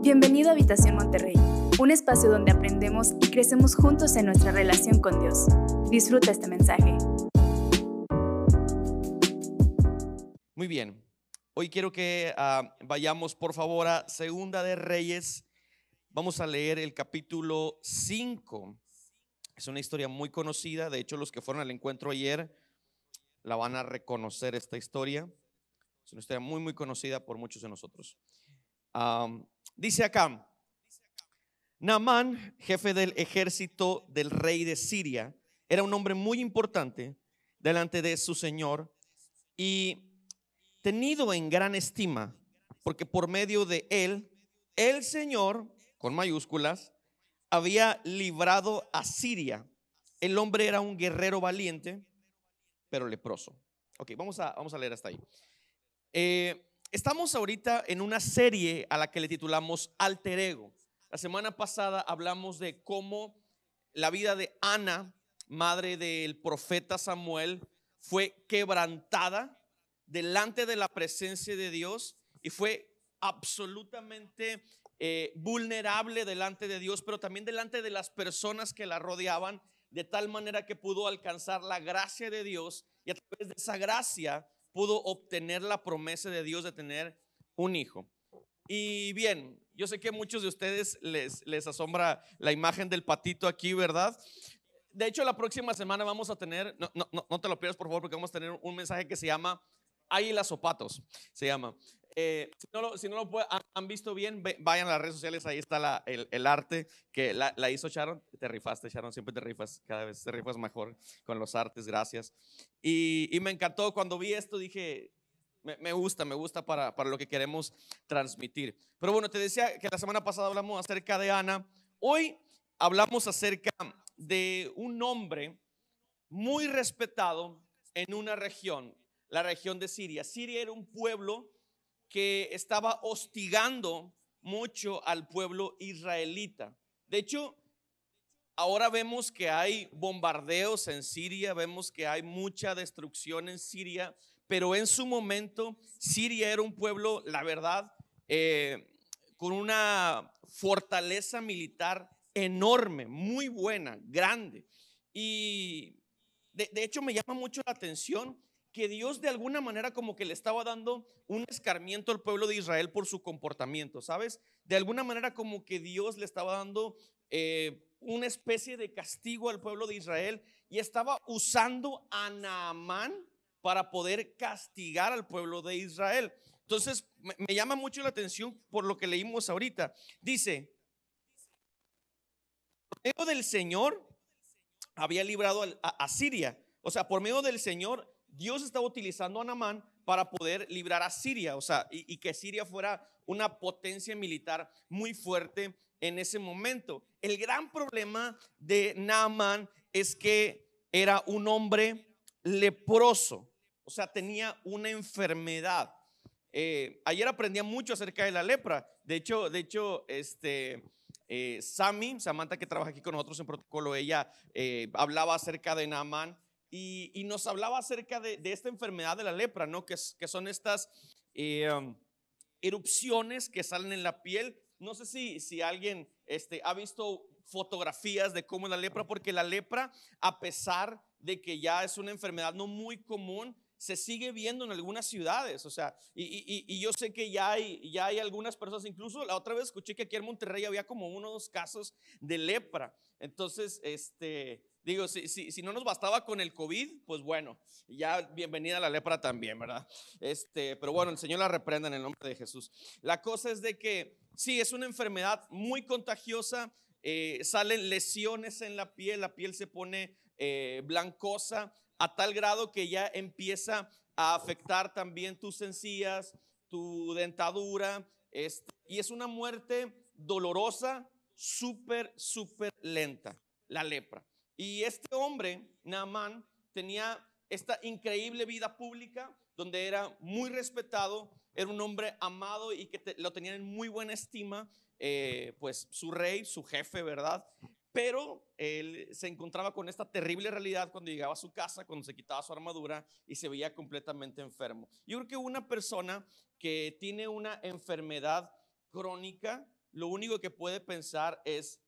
Bienvenido a Habitación Monterrey, un espacio donde aprendemos y crecemos juntos en nuestra relación con Dios. Disfruta este mensaje. Muy bien. Hoy quiero que ah, vayamos por favor a Segunda de Reyes. Vamos a leer el capítulo 5. Es una historia muy conocida. De hecho, los que fueron al encuentro ayer la van a reconocer esta historia. Es una historia muy, muy conocida por muchos de nosotros. Dice acá, Naamán, jefe del ejército del rey de Siria, era un hombre muy importante delante de su señor y tenido en gran estima, porque por medio de él, el Señor, con mayúsculas, había librado a Siria. El hombre era un guerrero valiente, pero leproso. Ok, vamos a, vamos a leer hasta ahí. Eh, estamos ahorita en una serie a la que le titulamos Alter Ego. La semana pasada hablamos de cómo la vida de Ana, madre del profeta Samuel, fue quebrantada delante de la presencia de Dios y fue absolutamente eh, vulnerable delante de Dios, pero también delante de las personas que la rodeaban, de tal manera que pudo alcanzar la gracia de Dios y a través de esa gracia pudo obtener la promesa de Dios de tener un hijo. Y bien, yo sé que muchos de ustedes les, les asombra la imagen del patito aquí, ¿verdad? De hecho, la próxima semana vamos a tener, no, no, no te lo pierdas por favor, porque vamos a tener un mensaje que se llama Águilas o se llama. Eh, si no lo, si no lo han, visto bien, vayan a las redes sociales, ahí está el, arte que la, hizo Sharon. Te rifaste, Sharon, siempre te rifas, cada vez te rifas mejor con los artes, gracias. Y, me encantó cuando vi esto, dije, me, gusta, me gusta para, para, lo que queremos transmitir. Pero bueno, te decía que la semana pasada hablamos acerca de Ana. Hoy hablamos acerca de un hombre muy respetado en una región, la región de Siria. Siria era un pueblo que estaba hostigando mucho al pueblo israelita. De hecho, ahora vemos que hay bombardeos en Siria, vemos que hay mucha destrucción en Siria, pero en su momento Siria era un pueblo, la verdad, eh, con una fortaleza militar enorme, muy buena, grande. Y de, de hecho me llama mucho la atención que Dios de alguna manera como que le estaba dando un escarmiento al pueblo de Israel por su comportamiento, ¿sabes? De alguna manera como que Dios le estaba dando eh, una especie de castigo al pueblo de Israel y estaba usando a Naamán para poder castigar al pueblo de Israel. Entonces, me, llama mucho la atención por lo que leímos ahorita. Dice, por medio del Señor había librado a, a Siria. O sea, por medio del Señor Dios estaba utilizando a Namán para poder librar a Siria, o sea, y, que Siria fuera una potencia militar muy fuerte en ese momento. El gran problema de Naamán es que era un hombre leproso, o sea, tenía una enfermedad. Eh, ayer aprendía mucho acerca de la lepra. De hecho, de hecho, este, eh, Sami, Samantha que trabaja aquí con nosotros en protocolo, ella eh, hablaba acerca de Naamán y, nos hablaba acerca de, esta enfermedad de la lepra, ¿no? Que, que son estas eh, um, erupciones que salen en la piel. No sé si, si alguien este, ha visto fotografías de cómo es la lepra, porque la lepra, a pesar de que ya es una enfermedad no muy común, se sigue viendo en algunas ciudades, o sea, y, y, y, yo sé que ya hay, ya hay algunas personas, incluso la otra vez escuché que aquí en Monterrey había como unos casos de lepra, entonces, este, Digo, si, si, si, no nos bastaba con el COVID, pues bueno, ya bienvenida a la lepra también, ¿verdad? Este, pero bueno, el Señor la reprenda en el nombre de Jesús. La cosa es de que sí, es una enfermedad muy contagiosa, eh, salen lesiones en la piel, la piel se pone eh, blancosa a tal grado que ya empieza a afectar también tus encías, tu dentadura, este, y es una muerte dolorosa, súper, súper lenta, la lepra. Y este hombre, Naamán, tenía esta increíble vida pública donde era muy respetado, era un hombre amado y que lo tenían en muy buena estima, eh, pues su rey, su jefe, ¿verdad? Pero él se encontraba con esta terrible realidad cuando llegaba a su casa, cuando se quitaba su armadura y se veía completamente enfermo. Yo creo que una persona que tiene una enfermedad crónica lo único que puede pensar es,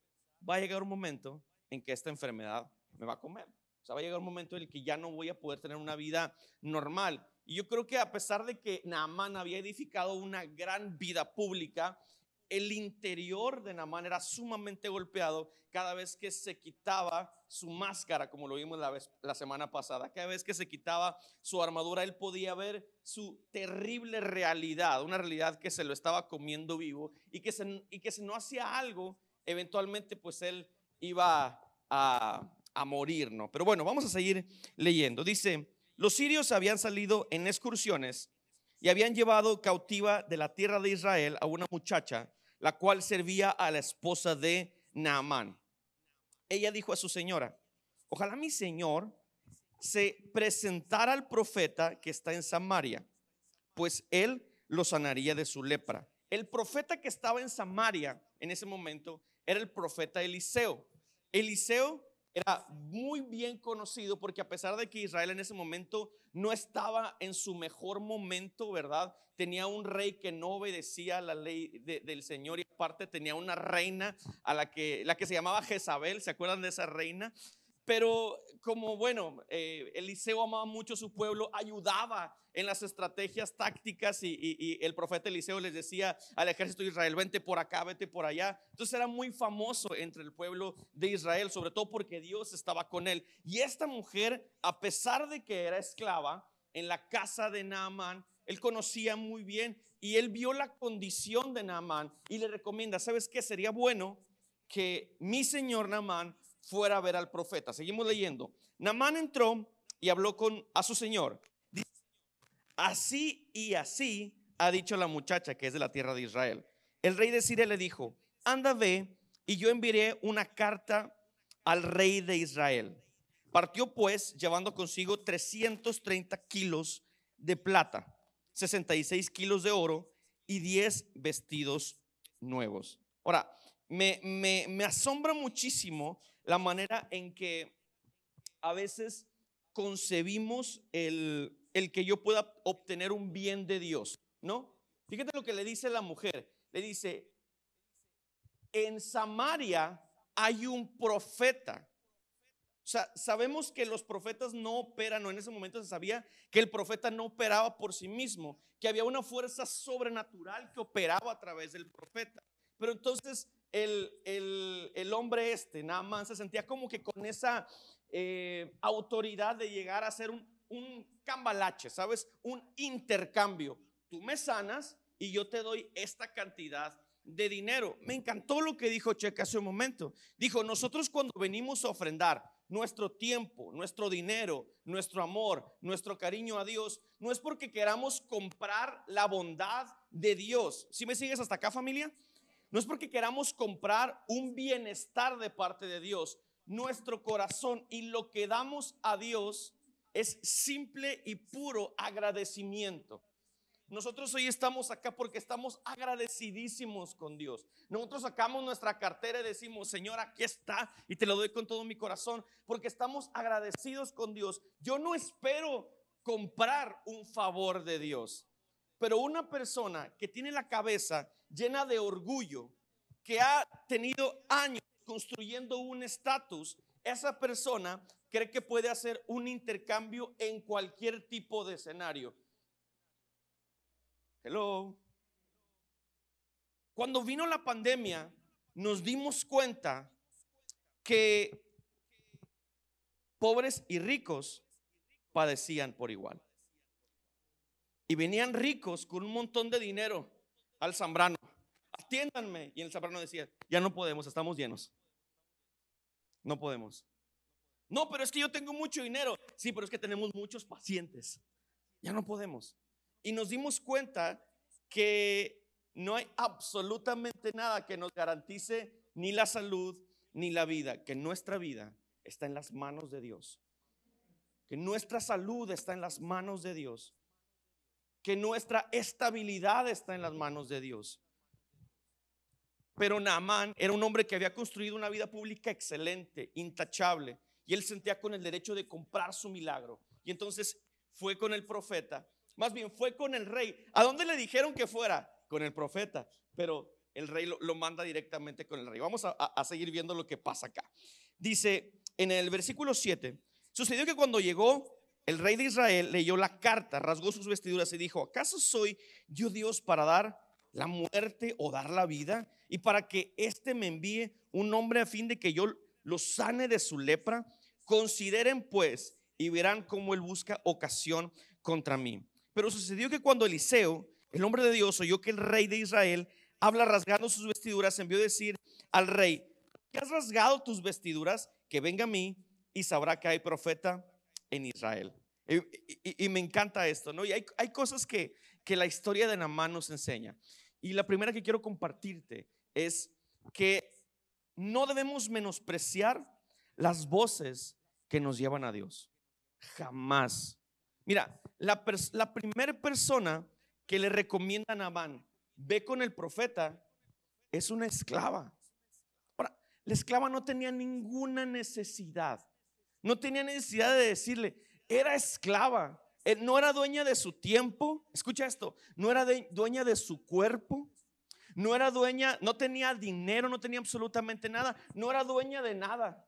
va a llegar un momento en que esta enfermedad me va a comer. O sea, va a llegar un momento en el que ya no voy a poder tener una vida normal. Y yo creo que a pesar de que Naaman había edificado una gran vida pública, el interior de Naamán era sumamente golpeado cada vez que se quitaba su máscara, como lo vimos la, semana pasada. Cada vez que se quitaba su armadura, él podía ver su terrible realidad, una realidad que se lo estaba comiendo vivo y que, que si no hacía algo, eventualmente pues él iba a, a morir, ¿no? Pero bueno, vamos a seguir leyendo. Dice, los sirios habían salido en excursiones y habían llevado cautiva de la tierra de Israel a una muchacha la cual servía a la esposa de Naamán. Ella dijo a su señora, ojalá mi señor se presentara al profeta que está en Samaria, pues él lo sanaría de su lepra. El profeta que estaba en Samaria en ese momento era el profeta Eliseo. Eliseo era muy bien conocido porque a pesar de que Israel en ese momento no estaba en su mejor momento, ¿verdad? Tenía un rey que no obedecía la ley del Señor y aparte tenía una reina a la que, la que se llamaba Jezabel, ¿se acuerdan de esa reina? Pero como bueno, eh, Eliseo amaba mucho su pueblo, ayudaba en las estrategias tácticas y, el profeta Eliseo les decía al ejército de Israel, vente por acá, vete por allá. Entonces era muy famoso entre el pueblo de Israel, sobre todo porque Dios estaba con él. Y esta mujer, a pesar de que era esclava en la casa de Naamán, él conocía muy bien y él vio la condición de Naamán y le recomienda, ¿sabes qué? Sería bueno que mi señor Naamán fuera a ver al profeta. Seguimos leyendo. Naamán entró y habló con a su señor. Así y así ha dicho la muchacha que es de la tierra de Israel. El rey de Siria le dijo, anda ve y yo enviaré una carta al rey de Israel. Partió pues llevando consigo 330 kilos de plata, 66 kilos de oro y 10 vestidos nuevos. Ahora, me asombra muchísimo la manera en que a veces concebimos el, el que yo pueda obtener un bien de Dios, ¿no? Fíjate lo que le dice la mujer. Le dice, en Samaria hay un profeta. O sea, sabemos que los profetas no operan, o en ese momento se sabía que el profeta no operaba por sí mismo, que había una fuerza sobrenatural que operaba a través del profeta. Pero entonces el, el, hombre este, más se sentía como que con esa eh, autoridad de llegar a ser un, un cambalache, ¿sabes? Un intercambio. Tú me sanas y yo te doy esta cantidad de dinero. Me encantó lo que dijo Checa hace un momento. Dijo, nosotros cuando venimos a ofrendar nuestro tiempo, nuestro dinero, nuestro amor, nuestro cariño a Dios, no es porque queramos comprar la bondad de Dios. ¿Si me sigues hasta acá familia? No es porque queramos comprar un bienestar de parte de Dios. Nuestro corazón y lo que damos a Dios es simple y puro agradecimiento. Nosotros hoy estamos acá porque estamos agradecidísimos con Dios. Nosotros sacamos nuestra cartera y decimos, Señor, aquí está y te lo doy con todo mi corazón porque estamos agradecidos con Dios. Yo no espero comprar un favor de Dios, pero una persona que tiene la cabeza llena de orgullo, que ha tenido años construyendo un estatus, esa persona cree que puede hacer un intercambio en cualquier tipo de escenario. Hello. Cuando vino la pandemia, nos dimos cuenta que pobres y ricos padecían por igual. Y venían ricos con un montón de dinero al Zambrano. Atiéndanme. Y el Zambrano decía, ya no podemos, estamos llenos. No podemos. No, pero es que yo tengo mucho dinero. Sí, pero es que tenemos muchos pacientes. Ya no podemos. Y nos dimos cuenta que no hay absolutamente nada que nos garantice ni la salud ni la vida, que nuestra vida está en las manos de Dios. Que nuestra salud está en las manos de Dios. Que nuestra estabilidad está en las manos de Dios. Pero Naamán era un hombre que había construido una vida pública excelente, intachable y él sentía con el derecho de comprar su milagro. Y entonces fue con el profeta, más bien fue con el rey. ¿A dónde le dijeron que fuera? Con el profeta. Pero el rey lo, manda directamente con el rey. Vamos a, a seguir viendo lo que pasa acá. Dice en el versículo 7, sucedió que cuando llegó el rey de Israel, leyó la carta, rasgó sus vestiduras y dijo, ¿acaso soy yo Dios para dar la muerte o dar la vida? Y para que éste me envíe un hombre a fin de que yo lo sane de su lepra. Consideren pues y verán cómo él busca ocasión contra mí. Pero sucedió que cuando Eliseo, el hombre de Dios, oyó que el rey de Israel habla rasgando sus vestiduras, envió decir al rey, ¿qué has rasgado tus vestiduras? Que venga a mí y sabrá que hay profeta en Israel. Y, me encanta esto, ¿no? Y hay, hay cosas que, que la historia de Namán nos enseña. Y la primera que quiero compartirte es que no debemos menospreciar las voces que nos llevan a Dios. Jamás. Mira, la, la primera persona que le recomienda a Namán, ve con el profeta, es una esclava. Ahora, la esclava no tenía ninguna necesidad. No tenía necesidad de decirle, era esclava. Eh, no era dueña de su tiempo. Escucha esto, no era dueña de su cuerpo. No era dueña, no tenía dinero, no tenía absolutamente nada. No era dueña de nada.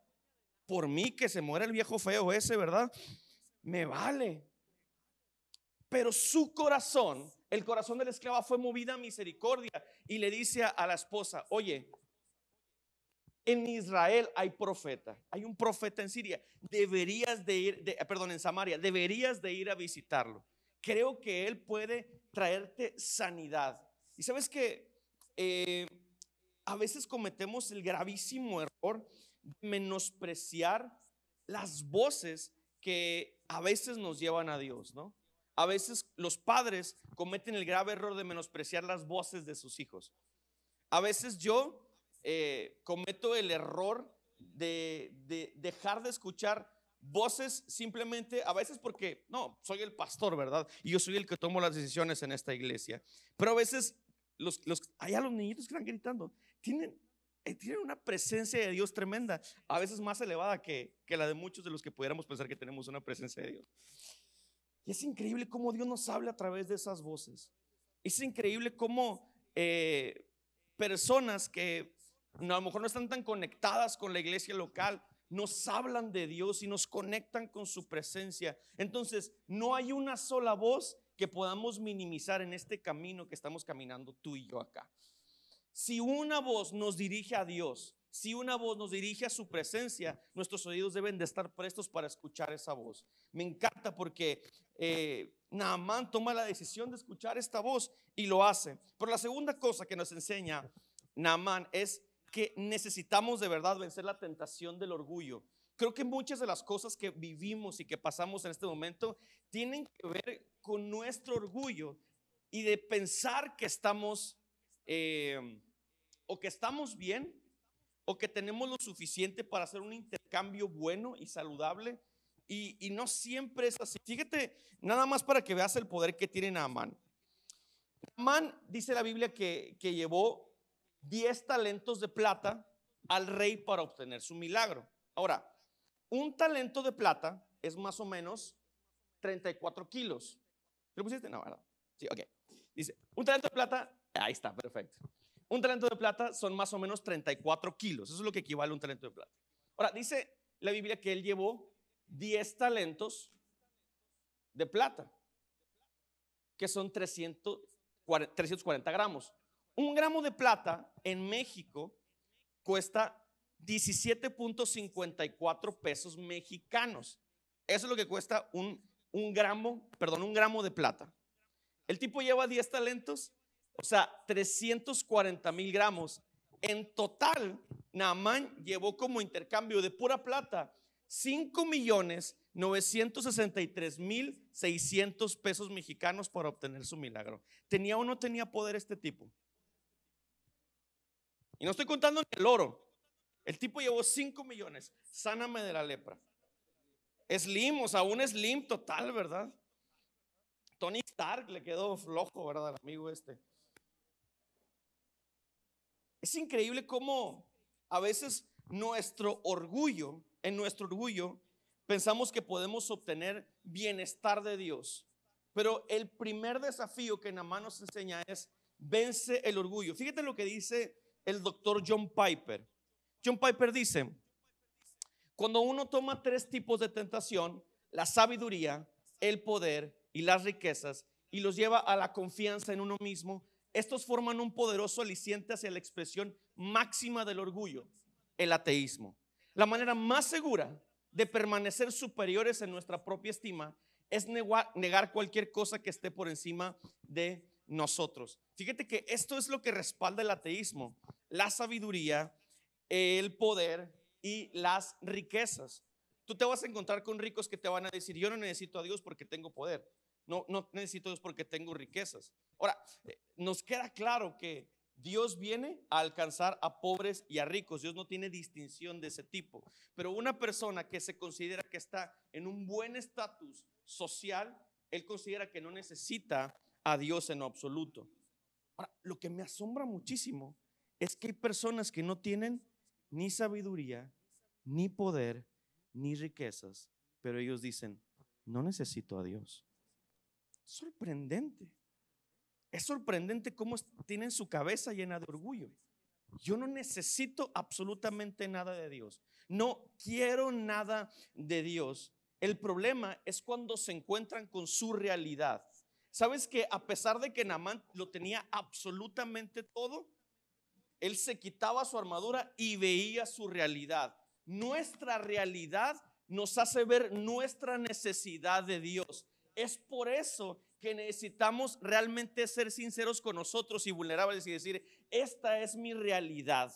Por mí que se muera el viejo feo ese, ¿verdad? Me vale. Pero su corazón, el corazón de la esclava fue movida a misericordia y le dice a la esposa, oye, en Israel hay profeta, hay un profeta en Siria, deberías de ir, de, perdón, en Samaria, deberías de ir a visitarlo. Creo que él puede traerte sanidad. Y sabes que eh, a veces cometemos el gravísimo error de menospreciar las voces que a veces nos llevan a Dios, ¿no? A veces los padres cometen el grave error de menospreciar las voces de sus hijos. A veces yo eh, cometo el error de, dejar de escuchar voces simplemente, a veces porque, no, soy el pastor, ¿verdad? Y yo soy el que tomo las decisiones en esta iglesia. Pero a veces, los, los, allá los niñitos que están gritando, tienen, eh, tienen una presencia de Dios tremenda, a veces más elevada que, que la de muchos de los que pudiéramos pensar que tenemos una presencia de Dios. Y es increíble cómo Dios nos habla a través de esas voces. Es increíble cómo eh, personas que a lo mejor no están tan conectadas con la iglesia local, nos hablan de Dios y nos conectan con su presencia. Entonces, no hay una sola voz que podamos minimizar en este camino que estamos caminando tú y yo acá. Si una voz nos dirige a Dios, si una voz nos dirige a su presencia, nuestros oídos deben de estar prestos para escuchar esa voz. Me encanta porque eh, Naamán toma la decisión de escuchar esta voz y lo hace. Pero la segunda cosa que nos enseña Naamán es que necesitamos de verdad vencer la tentación del orgullo. Creo que muchas de las cosas que vivimos y que pasamos en este momento tienen que ver con nuestro orgullo y de pensar que estamos eh, o que estamos bien o que tenemos lo suficiente para hacer un intercambio bueno y saludable. Y, no siempre es así. Fíjate, nada más para que veas el poder que tiene Naamán. Naamán dice la Biblia que, que llevó 10 talentos de plata al rey para obtener su milagro. Ahora, un talento de plata es más o menos 34 kilos. ¿Lo pusiste? No, ¿verdad? Sí, ok. Dice, un talento de plata, ahí está, perfecto. Un talento de plata son más o menos 34 kilos. Eso es lo que equivale a un talento de plata. Ahora, dice la Biblia que él llevó 10 talentos de plata, que son 340 gramos. Un gramo de plata en México cuesta 17.54 pesos mexicanos. Eso es lo que cuesta un, gramo, perdón, un gramo de plata. El tipo lleva 10 talentos o sea, 340 mil gramos. En total, Naamán llevó como intercambio de pura plata 5 millones 963 mil 600 pesos mexicanos para obtener su milagro. ¿Tenía o no tenía poder este tipo? Y no estoy contando el oro. El tipo llevó 5 millones. Sáname de la lepra. Slim, o sea, un slim total, ¿verdad? Tony Stark le quedó flojo, ¿verdad? El amigo este. Es increíble cómo a veces nuestro orgullo, en nuestro orgullo, pensamos que podemos obtener bienestar de Dios. Pero el primer desafío que Namán nos enseña es vence el orgullo. Fíjate lo que dice el doctor John Piper. John Piper dice, cuando uno toma tres tipos de tentación, la sabiduría, el poder y las riquezas, y los lleva a la confianza en uno mismo, estos forman un poderoso aliciente hacia la expresión máxima del orgullo, el ateísmo. La manera más segura de permanecer superiores en nuestra propia estima es negar cualquier cosa que esté por encima de nosotros. Fíjate que esto es lo que respalda el ateísmo, la sabiduría, el poder y las riquezas. Tú te vas a encontrar con ricos que te van a decir, yo no necesito a Dios porque tengo poder. No, no necesito a Dios porque tengo riquezas. Ahora, eh, nos queda claro que Dios viene a alcanzar a pobres y a ricos. Dios no tiene distinción de ese tipo. Pero una persona que se considera que está en un buen estatus social, él considera que no necesita a Dios en absoluto. Ahora, lo que me asombra muchísimo es que hay personas que no tienen ni sabiduría, ni poder, ni riquezas, pero ellos dicen, no necesito a Dios. Sorprendente. Es sorprendente cómo tienen su cabeza llena de orgullo. Yo no necesito absolutamente nada de Dios. No quiero nada de Dios. El problema es cuando se encuentran con su realidad. ¿Sabes que a pesar de que Namán lo tenía absolutamente todo, él se quitaba su armadura y veía su realidad. Nuestra realidad nos hace ver nuestra necesidad de Dios. Es por eso que necesitamos realmente ser sinceros con nosotros y vulnerables y decir, esta es mi realidad.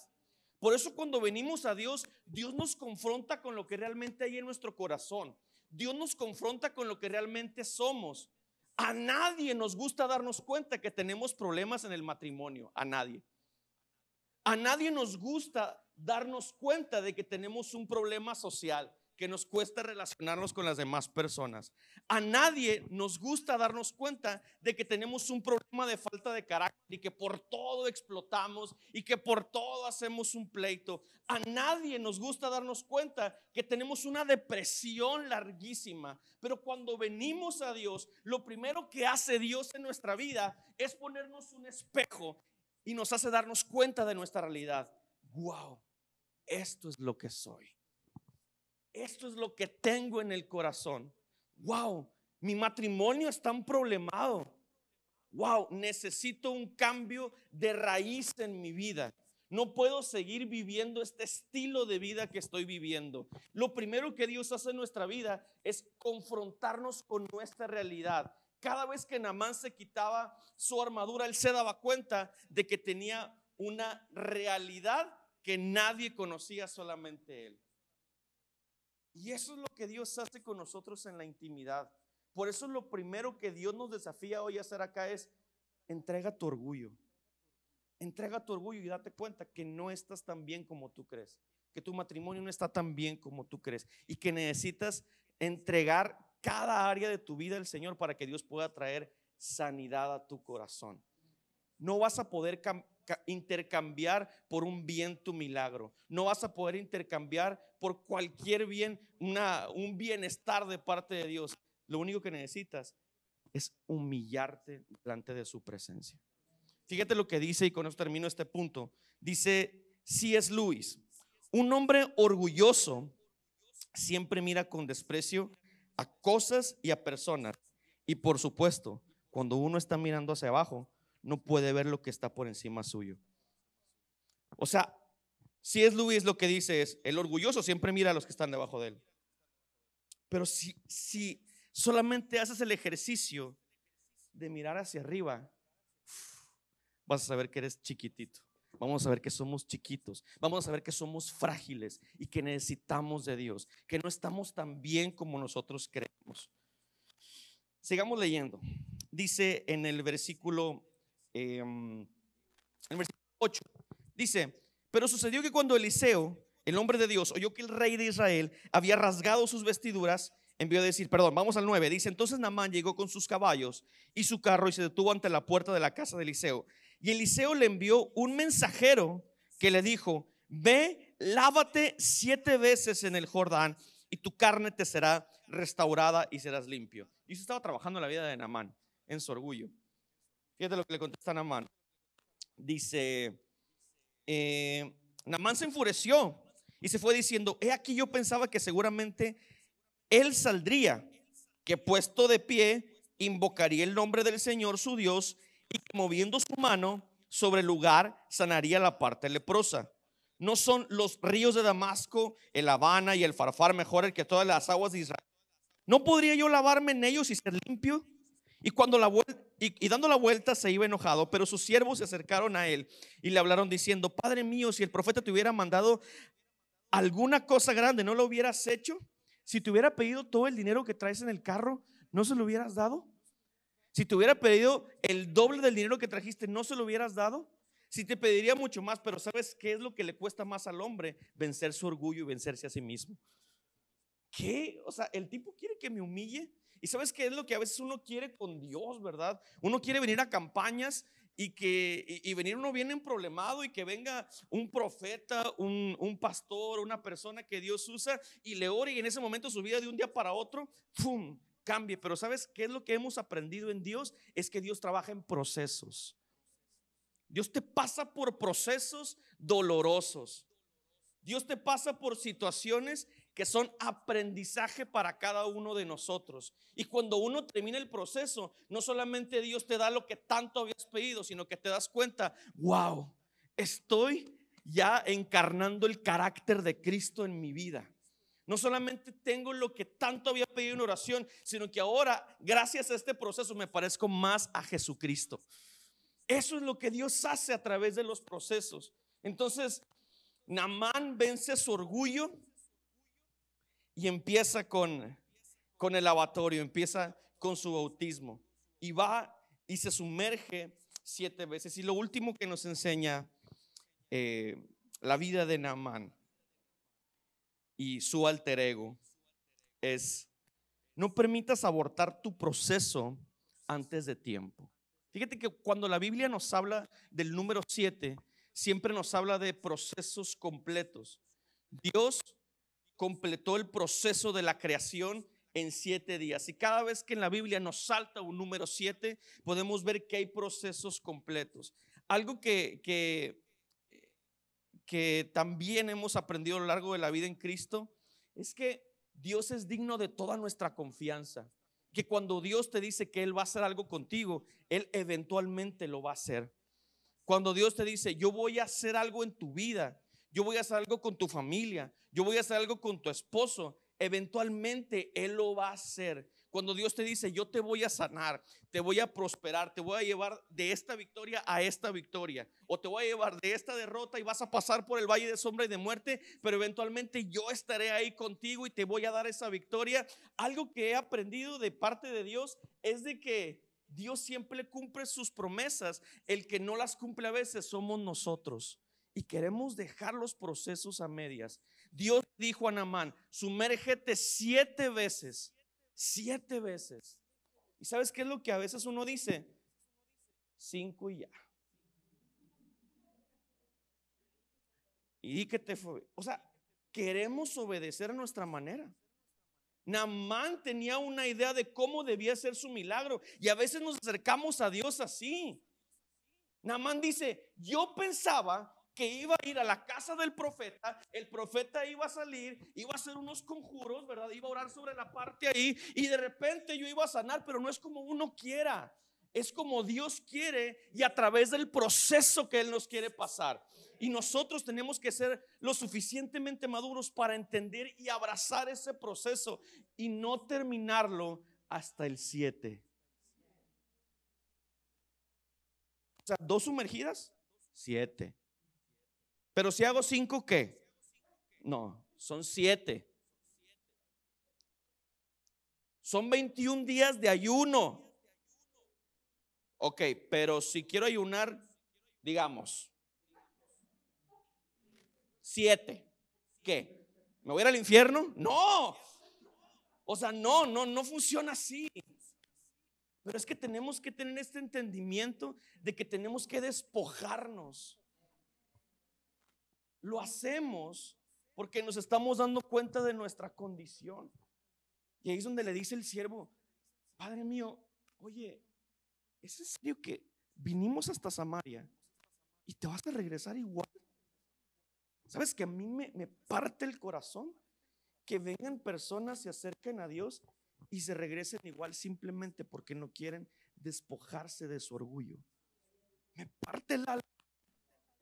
Por eso cuando venimos a Dios, Dios nos confronta con lo que realmente hay en nuestro corazón. Dios nos confronta con lo que realmente somos. A nadie nos gusta darnos cuenta que tenemos problemas en el matrimonio, a nadie. A nadie nos gusta darnos cuenta de que tenemos un problema social, que nos cuesta relacionarnos con las demás personas. A nadie nos gusta darnos cuenta de que tenemos un problema de falta de carácter y que por todo explotamos y que por todo hacemos un pleito. A nadie nos gusta darnos cuenta que tenemos una depresión larguísima. Pero cuando venimos a Dios, lo primero que hace Dios en nuestra vida es ponernos un espejo y nos hace darnos cuenta de nuestra realidad. Wow, esto es lo que soy. Esto es lo que tengo en el corazón. Wow, mi matrimonio está problemado. Wow, necesito un cambio de raíz en mi vida. No puedo seguir viviendo este estilo de vida que estoy viviendo. Lo primero que Dios hace en nuestra vida es confrontarnos con nuestra realidad cada vez que Namán se quitaba su armadura, él se daba cuenta de que tenía una realidad que nadie conocía, solamente él. Y eso es lo que Dios hace con nosotros en la intimidad. Por eso lo primero que Dios nos desafía hoy a hacer acá es, entrega tu orgullo. Entrega tu orgullo y date cuenta que no estás tan bien como tú crees, que tu matrimonio no está tan bien como tú crees y que necesitas entregar cada área de tu vida al Señor para que Dios pueda traer sanidad a tu corazón. No vas a poder intercambiar por un bien tu milagro. No vas a poder intercambiar por cualquier bien un bienestar de parte de Dios. Lo único que necesitas es humillarte delante de su presencia. Fíjate lo que dice y con esto termino este punto. Dice C.S. Lewis, un hombre orgulloso siempre mira con desprecio a cosas y a personas. Y por supuesto, cuando uno está mirando hacia abajo, no puede ver lo que está por encima suyo. O sea, si es Luis lo que dice es, el orgulloso siempre mira a los que están debajo de él. Pero si, si solamente haces el ejercicio de mirar hacia arriba, vas a saber que eres chiquitito. Vamos a ver que somos chiquitos, vamos a ver que somos frágiles y que necesitamos de Dios, que no estamos tan bien como nosotros creemos. Sigamos leyendo. Dice en el versículo, em, el versículo 8, dice, pero sucedió que cuando Eliseo, el hombre de Dios, oyó que el rey de Israel había rasgado sus vestiduras, envió a decir, perdón, vamos al 9, dice, entonces Namán llegó con sus caballos y su carro y se detuvo ante la puerta de la casa de Eliseo. Y Eliseo le envió un mensajero que le dijo, ve, lávate siete veces en el Jordán y tu carne te será restaurada y serás limpio. Y eso estaba trabajando la vida de Namán, en su orgullo. Fíjate lo que le contesta Namán. dice, eh, Namán se enfureció y se fue diciendo, he aquí yo pensaba que seguramente él saldría, que puesto de pie, invocaría el nombre del Señor su Dios y moviendo su mano sobre el lugar sanaría la parte leprosa. No son los ríos de Damasco, el Habana y el Farfar mejores que todas las aguas de Israel. ¿No podría yo lavarme en ellos y ser limpio? Y cuando la y, dando la vuelta se iba enojado, pero sus siervos se acercaron a él y le hablaron diciendo, Padre mío, si el profeta te hubiera mandado alguna cosa grande, ¿no lo hubieras hecho? Si te hubiera pedido todo el dinero que traes en el carro, ¿no se lo hubieras dado? Si te hubiera pedido el doble del dinero que trajiste, ¿no se lo hubieras dado? Si te pediría mucho más, pero ¿sabes qué es lo que le cuesta más al hombre? Vencer su orgullo y vencerse a sí mismo. ¿Qué? O sea, el tipo quiere que me humille. Y sabes qué es lo que a veces uno quiere con Dios, ¿verdad? Uno quiere venir a campañas y que y, venir uno viene en problemado y que venga un profeta, un, pastor, una persona que Dios usa y le ore y en ese momento su vida de un día para otro, ¡pum! cambie. Pero ¿sabes qué es lo que hemos aprendido en Dios? Es que Dios trabaja en procesos. Dios te pasa por procesos dolorosos. Dios te pasa por situaciones que son aprendizaje para cada uno de nosotros. Y cuando uno termina el proceso, no solamente Dios te da lo que tanto habías pedido, sino que te das cuenta, wow, estoy ya encarnando el carácter de Cristo en mi vida. No solamente tengo lo que tanto había pedido en oración, sino que ahora, gracias a este proceso, me parezco más a Jesucristo. Eso es lo que Dios hace a través de los procesos. Entonces, Namán vence su orgullo y empieza con, con el lavatorio, empieza con su bautismo y va y se sumerge siete veces. Y lo último que nos enseña eh, la vida de Namán y su alter ego es, no permitas abortar tu proceso antes de tiempo. Fíjate que cuando la Biblia nos habla del número 7, siempre nos habla de procesos completos. Dios completó el proceso de la creación en siete días. Y cada vez que en la Biblia nos salta un número siete, podemos ver que hay procesos completos. Algo que, que que también hemos aprendido a lo largo de la vida en Cristo es que Dios es digno de toda nuestra confianza. Que cuando Dios te dice que Él va a hacer algo contigo, Él eventualmente lo va a hacer. Cuando Dios te dice, yo voy a hacer algo en tu vida, yo voy a hacer algo con tu familia, yo voy a hacer algo con tu esposo, eventualmente Él lo va a hacer. Cuando Dios te dice, yo te voy a sanar, te voy a prosperar, te voy a llevar de esta victoria a esta victoria, o te voy a llevar de esta derrota y vas a pasar por el valle de sombra y de muerte, pero eventualmente yo estaré ahí contigo y te voy a dar esa victoria. Algo que he aprendido de parte de Dios es de que Dios siempre cumple sus promesas, el que no las cumple a veces somos nosotros y queremos dejar los procesos a medias. Dios dijo a Namán, sumérgete siete veces Siete veces. ¿Y sabes qué es lo que a veces uno dice? Cinco y ya. Y que te fue. O sea, queremos obedecer a nuestra manera. Namán tenía una idea de cómo debía ser su milagro. Y a veces nos acercamos a Dios así. Namán dice, yo pensaba que iba a ir a la casa del profeta, el profeta iba a salir, iba a hacer unos conjuros, ¿verdad? Iba a orar sobre la parte ahí y de repente yo iba a sanar, pero no es como uno quiera, es como Dios quiere y a través del proceso que Él nos quiere pasar. Y nosotros tenemos que ser lo suficientemente maduros para entender y abrazar ese proceso y no terminarlo hasta el 7. O sea, dos sumergidas, siete. Pero si hago cinco, ¿qué? No, son siete. Son 21 días de ayuno. Ok, pero si quiero ayunar, digamos, siete. ¿Qué? ¿Me voy a ir al infierno? No. O sea, no, no, no funciona así. Pero es que tenemos que tener este entendimiento de que tenemos que despojarnos lo hacemos porque nos estamos dando cuenta de nuestra condición. Y ahí es donde le dice el siervo, Padre mío, oye, ¿es en serio que vinimos hasta Samaria y te vas a regresar igual. ¿Sabes que a mí me, me parte el corazón que vengan personas, se acerquen a Dios y se regresen igual simplemente porque no quieren despojarse de su orgullo? Me parte el alma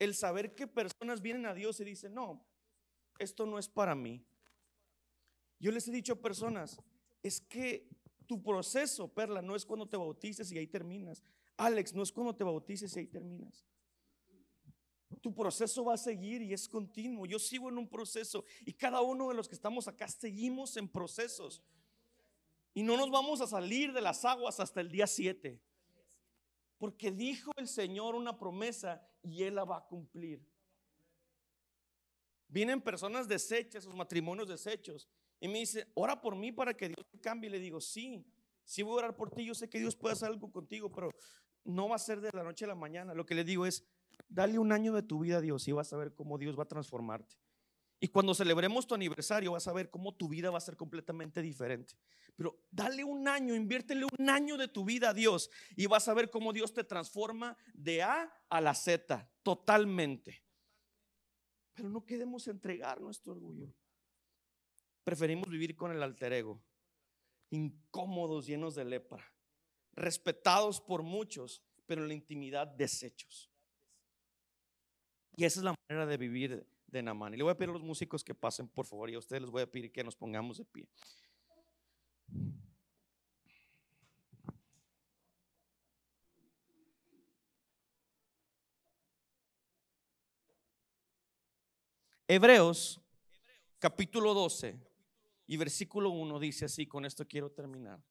el saber que personas vienen a Dios y dicen, no, esto no es para mí. Yo les he dicho a personas, es que tu proceso, Perla, no es cuando te bautices y ahí terminas. Alex, no es cuando te bautices y ahí terminas. Tu proceso va a seguir y es continuo. Yo sigo en un proceso y cada uno de los que estamos acá seguimos en procesos. Y no nos vamos a salir de las aguas hasta el día 7. Porque dijo el Señor una promesa y Él la va a cumplir. Vienen personas deshechas, sus matrimonios deshechos. Y me dice, ora por mí para que Dios cambie. Y le digo, sí, sí voy a orar por ti. Yo sé que Dios puede hacer algo contigo, pero no va a ser de la noche a la mañana. Lo que le digo es, dale un año de tu vida a Dios y vas a ver cómo Dios va a transformarte. Y cuando celebremos tu aniversario vas a ver cómo tu vida va a ser completamente diferente. Pero dale un año, inviértele un año de tu vida a Dios y vas a ver cómo Dios te transforma de A a la Z totalmente. Pero no queremos entregar nuestro orgullo. Preferimos vivir con el alter ego, incómodos, llenos de lepra, respetados por muchos, pero en la intimidad desechos. Y esa es la manera de vivir de Namán. Y le voy a pedir a los músicos que pasen, por favor, y a ustedes les voy a pedir que nos pongamos de pie. Hebreos capítulo 12 y versículo 1 dice así, con esto quiero terminar.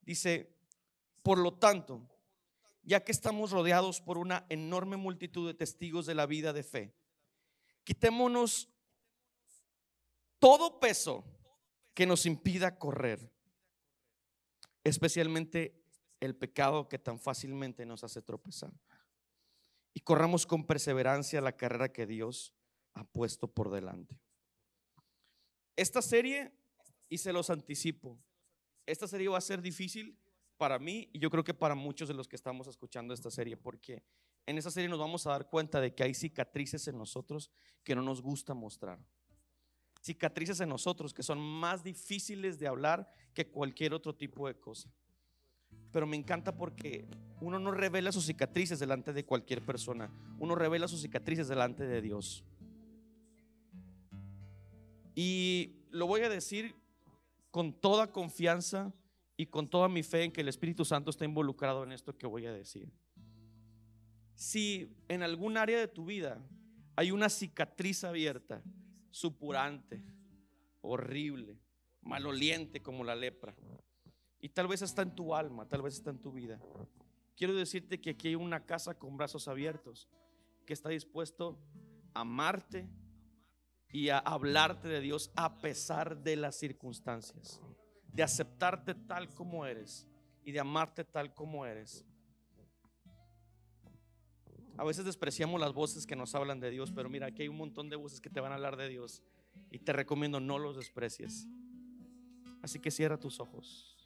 Dice, por lo tanto, ya que estamos rodeados por una enorme multitud de testigos de la vida de fe, Quitémonos todo peso que nos impida correr, especialmente el pecado que tan fácilmente nos hace tropezar. Y corramos con perseverancia la carrera que Dios ha puesto por delante. Esta serie, y se los anticipo, esta serie va a ser difícil para mí y yo creo que para muchos de los que estamos escuchando esta serie, porque en esa serie nos vamos a dar cuenta de que hay cicatrices en nosotros que no nos gusta mostrar. Cicatrices en nosotros que son más difíciles de hablar que cualquier otro tipo de cosa. Pero me encanta porque uno no revela sus cicatrices delante de cualquier persona. Uno revela sus cicatrices delante de Dios. Y lo voy a decir con toda confianza y con toda mi fe en que el Espíritu Santo está involucrado en esto que voy a decir. Si en algún área de tu vida hay una cicatriz abierta, supurante, horrible, maloliente como la lepra, y tal vez está en tu alma, tal vez está en tu vida, quiero decirte que aquí hay una casa con brazos abiertos que está dispuesto a amarte y a hablarte de Dios a pesar de las circunstancias de aceptarte tal como eres y de amarte tal como eres. A veces despreciamos las voces que nos hablan de Dios, pero mira, aquí hay un montón de voces que te van a hablar de Dios y te recomiendo no los desprecies. Así que cierra tus ojos.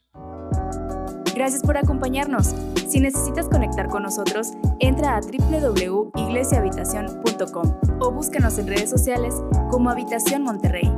Gracias por acompañarnos. Si necesitas conectar con nosotros, entra a www.iglesiahabitacion.com o búscanos en redes sociales como Habitación Monterrey.